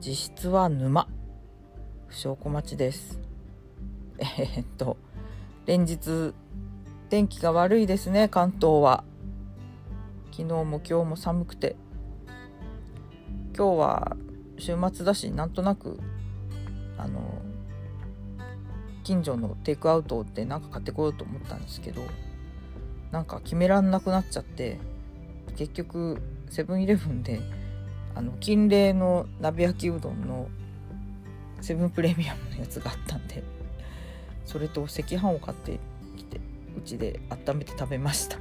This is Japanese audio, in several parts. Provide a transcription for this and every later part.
実質は沼。不祥小町です。えー、っと連日天気が悪いですね関東は。昨日も今日も寒くて。今日は週末だしなんとなくあの近所のテイクアウトで何か買ってこようと思ったんですけどなんか決めらんなくなっちゃって結局セブンイレブンであの金麗の鍋焼きうどんのセブンプレミアムのやつがあったんでそれと赤飯を買ってきてうちで温めて食べました。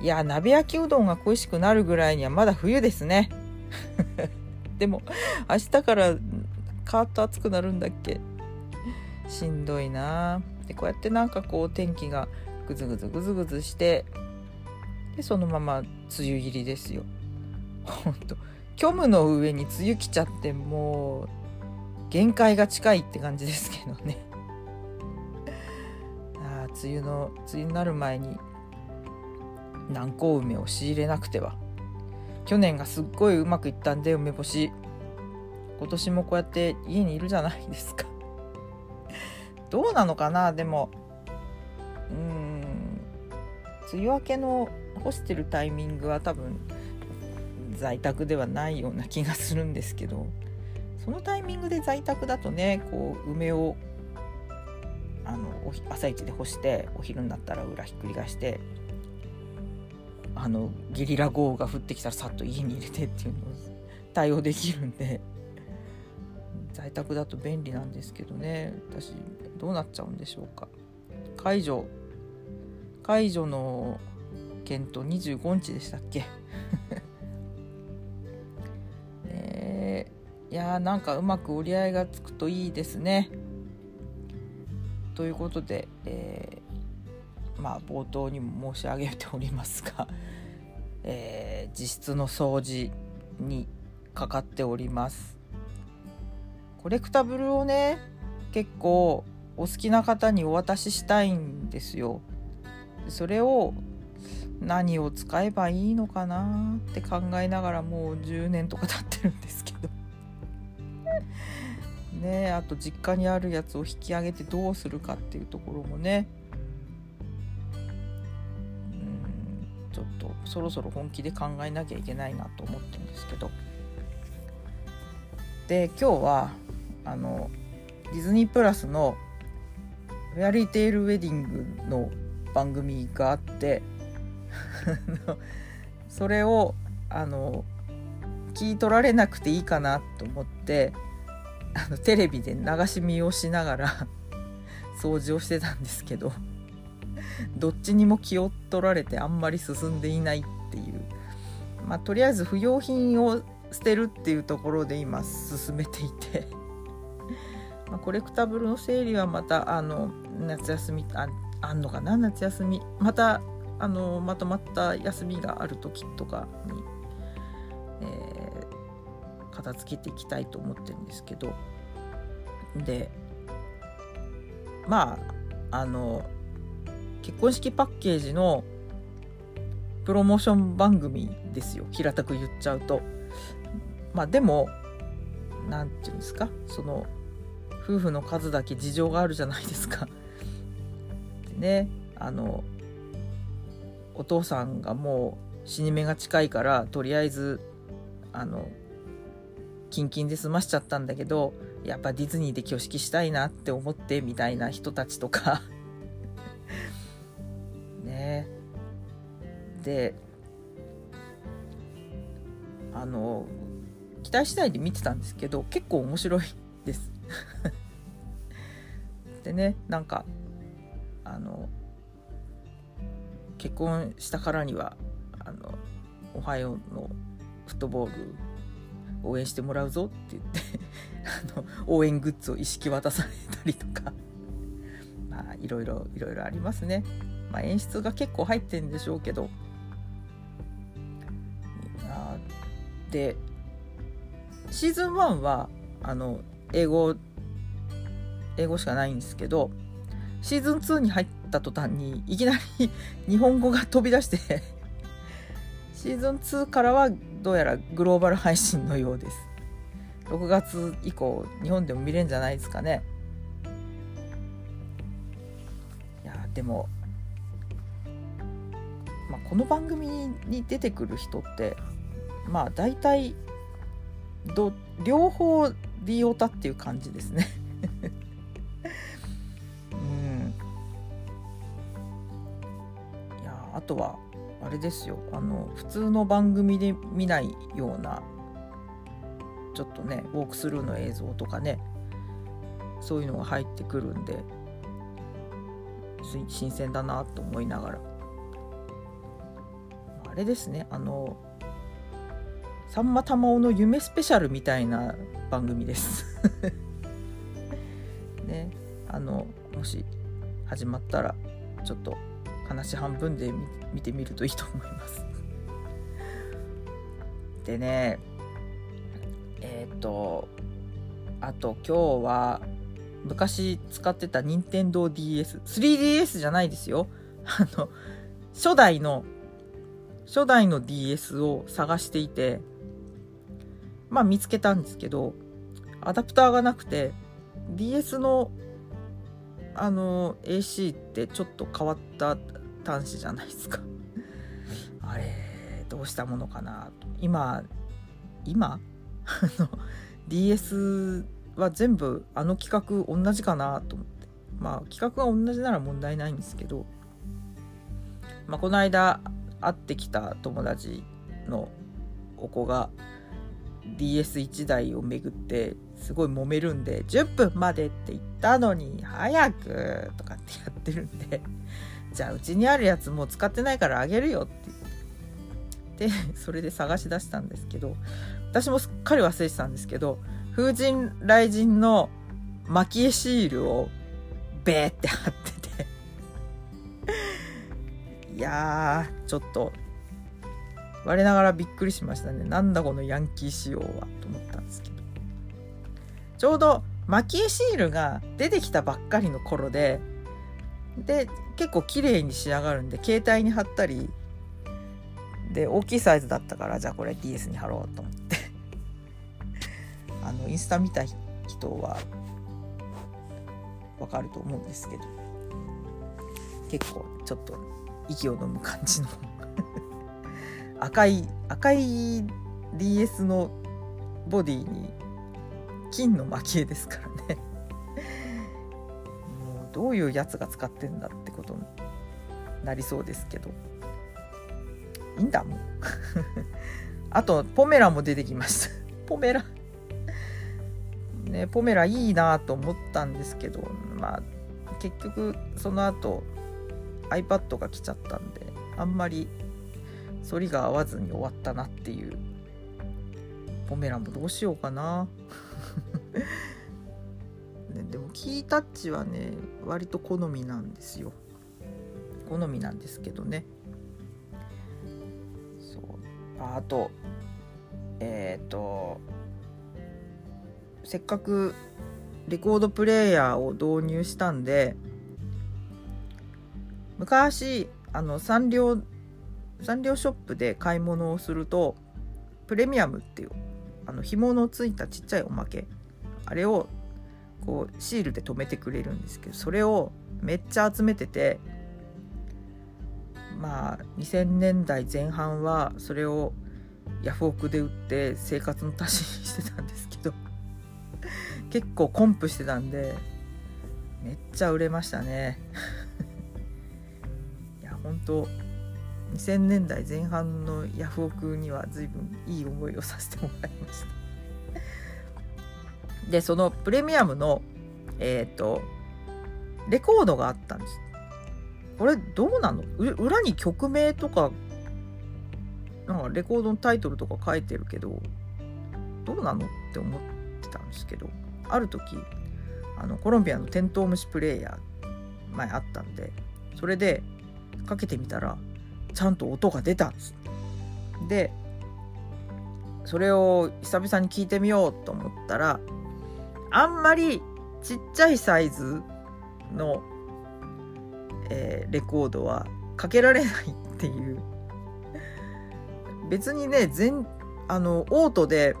いや鍋焼きうどんが恋しくなるぐらいにはまだ冬ですね。でも明日からカーッと暑くなるんだっけ？しんどいなでこうやってなんかこう天気がぐずぐずぐずぐずしてでそのまま梅雨入りですよ。ほんと虚無の上に梅雨来ちゃってもう限界が近いって感じですけどね。あ梅雨の梅雨になる前に南高梅を仕入れなくては。去年がすっごいうまくいったんで梅干し。今年もこうやって家にいるじゃないですか。どうなのかな？でもうん。梅雨明けの干してるタイミングは多分在宅ではないような気がするんですけどそのタイミングで在宅だとねこう梅をあの朝一で干してお昼になったら裏ひっくり返してあのゲリラ豪雨が降ってきたらさっと家に入れてっていうのを 対応できるんで在宅だと便利なんですけどね。私どうなっちゃうんでしょうか。解除解除の検討25日でしたっけ？いやーなんかうまく折り合いがつくといいですね。ということで、えー、まあ冒頭にも申し上げておりますが、えー、実質の掃除にかかっております。コレクタブルをね結構お好きな方にお渡ししたいんですよ。それを何を使えばいいのかなって考えながらもう10年とか経ってるんですけど。ねあと実家にあるやつを引き上げてどうするかっていうところもね。うんちょっとそろそろ本気で考えなきゃいけないなと思ってるんですけど。で今日はあのディズニープラスの「フェアリーテイルウェディング」の番組があって それをあの聞い取られなくていいかなと思ってあのテレビで流し見をしながら掃除をしてたんですけどどっちにも気を取られてあんまり進んでいないっていう。まあとりあえず不要品を捨てるっていうところで今進めていて。ま、コレクタブルの整理はまたあの夏休みああんのかな夏休み。またあのまとまった休みがある時とかに、片付けていきたいと思ってるんですけどでまああの結婚式パッケージのプロモーション番組ですよ平たく言っちゃうと。まあでも何て言うんですか？その夫婦の数だけ事情があるじゃないですか。でねあのお父さんがもう死に目が近いからとりあえずあのキンキンで済ましちゃったんだけどやっぱディズニーで挙式したいなって思ってみたいな人たちとか。ね。であの期待次第で見てたんですけど結構面白いです。でねなんかあの結婚したからにはあの「おはよう」のフットボール応援してもらうぞって言って あの応援グッズを意識渡されたりとか。まあいろいろいろいろありますね、まあ、演出が結構入ってんでしょうけど。でシーズン1はあの英語英語しかないんですけどシーズン2に入った途端にいきなり日本語が飛び出して シーズン2からはどうやらグローバル配信のようです。6月以降日本でも見れるんじゃないですかね。いやでも、まあ、この番組に出てくる人ってまあ大体ど両方リオタっていう感じですね。うん。いやあとはあれですよ。あの普通の番組で見ないようなちょっとねウォークスルーの映像とかねそういうのが入ってくるんで新鮮だなと思いながら。あれですね。あのさんま玉緒の夢スペシャルみたいな番組です。ね。あのもし始まったらちょっと話半分で見てみるといいと思います。でねえっ、ー、とあと今日は昔使ってた任天堂 d s 3DS じゃないですよ。あの初代の初代の DS を探していてまあ見つけたんですけどアダプターがなくて DS のあの AC ってちょっと変わった端子じゃないですか。あれどうしたものかなと。今今 DS は全部あの企画同じかなと思って。まあ企画が同じなら問題ないんですけど、まあ、この間会ってきた友達のお子が DS1 台を巡ってすごい揉めるんで10分までって言ったのに早くとかってやってるんで。じゃあうちにあるやつもう使ってないからあげるよって言って それで探し出したんですけど私もすっかり忘れてたんですけど風神雷神の蒔絵シールをベーって貼ってて いやーちょっと我ながらびっくりしましたね。なんだこのヤンキー仕様はと思ったんですけど。ちょうど蒔絵シールが出てきたばっかりの頃でで結構綺麗に仕上がるんで携帯に貼ったりで大きいサイズだったからじゃあこれ DS に貼ろうと思って。あのインスタ見た人はわかると思うんですけど。結構ちょっと息を飲む感じの。赤い赤い DS のボディに金の蒔絵ですからね。どういうやつが使ってんだってことになりそうですけど。いいんだもん。あとポメラも出てきました ポメラ。ねポメラいいなと思ったんですけどまあ結局その後 iPad が来ちゃったんであんまり反りが合わずに終わったなっていう。ポメラもどうしようかな。ね、でもキータッチはね割と好みなんですよ。好みなんですけどね。そう。あとえっ、ー、とせっかくレコードプレーヤーを導入したんで昔あのサンリオサンリオショップで買い物をするとプレミアムっていうあの紐のついたちっちゃいおまけあれをこうシールで留めてくれるんですけどそれをめっちゃ集めててまあ2000年代前半はそれをヤフオクで売って生活の足しにしてたんですけど 結構コンプしてたんでめっちゃ売れましたね。いや本当2000年代前半のヤフオクには随分いい思いをさせてもらいました。でそのプレミアムのえっ、ー、とレコードがあったんです。これどうなの？裏に曲名とかなんかレコードのタイトルとか書いてるけどどうなの？って思ってたんですけどある時あのコロンビアのテントウムシプレイヤー前あったんでそれでかけてみたらちゃんと音が出たんです。でそれを久々に聞いてみようと思ったらあんまりちっちゃいサイズの、えー、レコードはかけられないっていう。別にね全あのオートで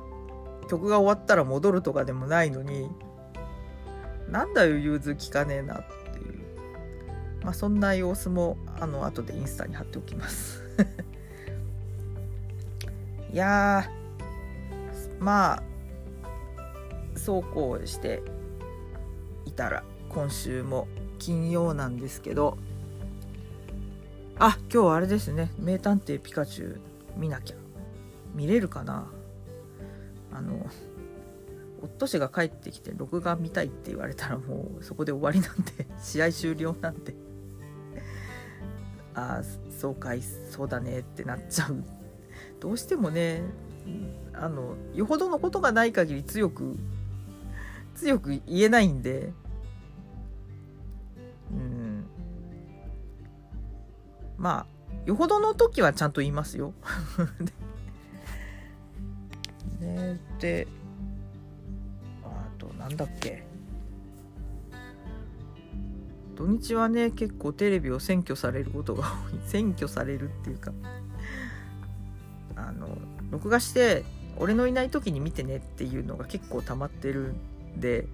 曲が終わったら戻るとかでもないのになんだよ融通聞かねえなっていう。まあそんな様子もあの後でインスタに貼っておきます。いやまあそうこうしていたら今週も金曜なんですけど。あ今日はあれですね「名探偵ピカチュウ」見なきゃ。見れるかな？あの夫氏が帰ってきて録画見たいって言われたらもうそこで終わりなんで 試合終了なんで。ああそうかいそうだねってなっちゃう。どうしてもねあのよほどのことがない限り強く強く言えないんで。うん。まあよほどの時はちゃんと言いますよ。ねであとなんだっけ。土日はね結構テレビを占拠されることが多い。占拠されるっていうか。あの録画して俺のいない時に見てねっていうのが結構溜まってるんで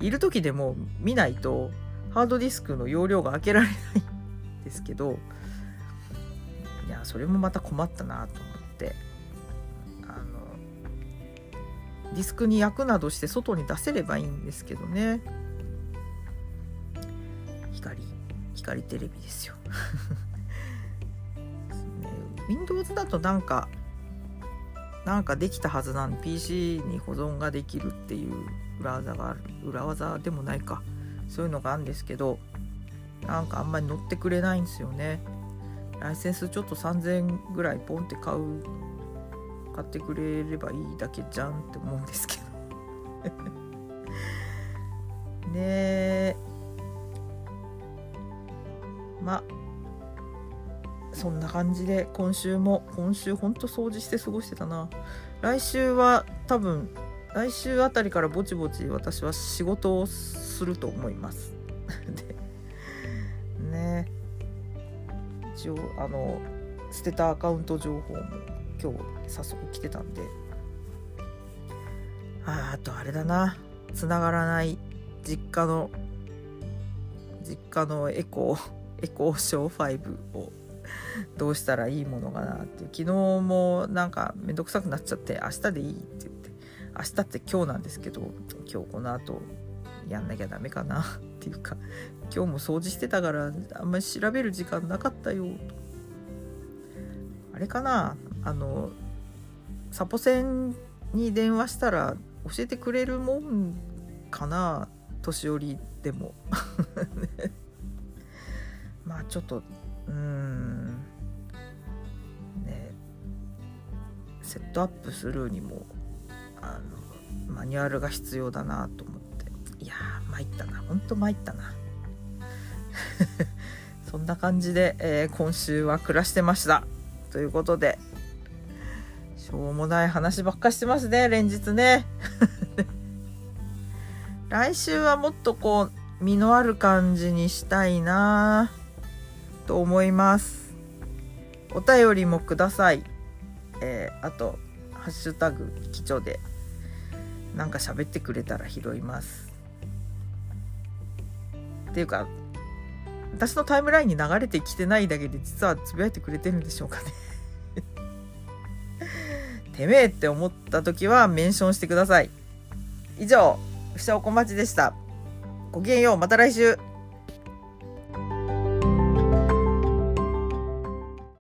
いる時でも見ないとハードディスクの容量が開けられないんですけどいやそれもまた困ったなと思ってあのディスクに焼くなどして外に出せればいいんですけどね。光光テレビですよ。ね、Windows だとなんかなんかできたはずなん PC に保存ができるっていう裏技がある裏技でもないか。そういうのがあるんですけどなんかあんまり乗ってくれないんですよね。ライセンスちょっと3000円ぐらいポンって買う買ってくれればいいだけじゃんって思うんですけど。ねえ。まあそんな感じで今週も今週ほんと掃除して過ごしてたな。来週は多分来週あたりからぼちぼち私は仕事をすると思います。でね。一応あの捨てたアカウント情報も今日早速来てたんで。ああとあれだな。つながらない実家の実家のエコーエコーショー5をどうしたらいいものかなって昨日もなんかめんどくさくなっちゃって明日でいいって言って。明日って今日なんですけど今日この後やんなきゃダメかなっていうか今日も掃除してたからあんまり調べる時間なかったよ。あれかな？あのサポセンに電話したら教えてくれるもんかな？年寄りでも。まあちょっとうん。セットアップするにもあのマニュアルが必要だなと思って。いやー参ったな。ほんと参ったな。そんな感じで、えー、今週は暮らしてました。ということでしょうもない話ばっかしてますね連日ね。来週はもっとこう実のある感じにしたいなと思います。お便りもください。えー、あとハッシュタグ基調でなんか喋ってくれたら拾いますっていうか私のタイムラインに流れてきてないだけで実はつぶやいてくれてるんでしょうかね てめえって思った時はメンションしてください以上、ふしおこまちでした。ごきげんよう、また来週。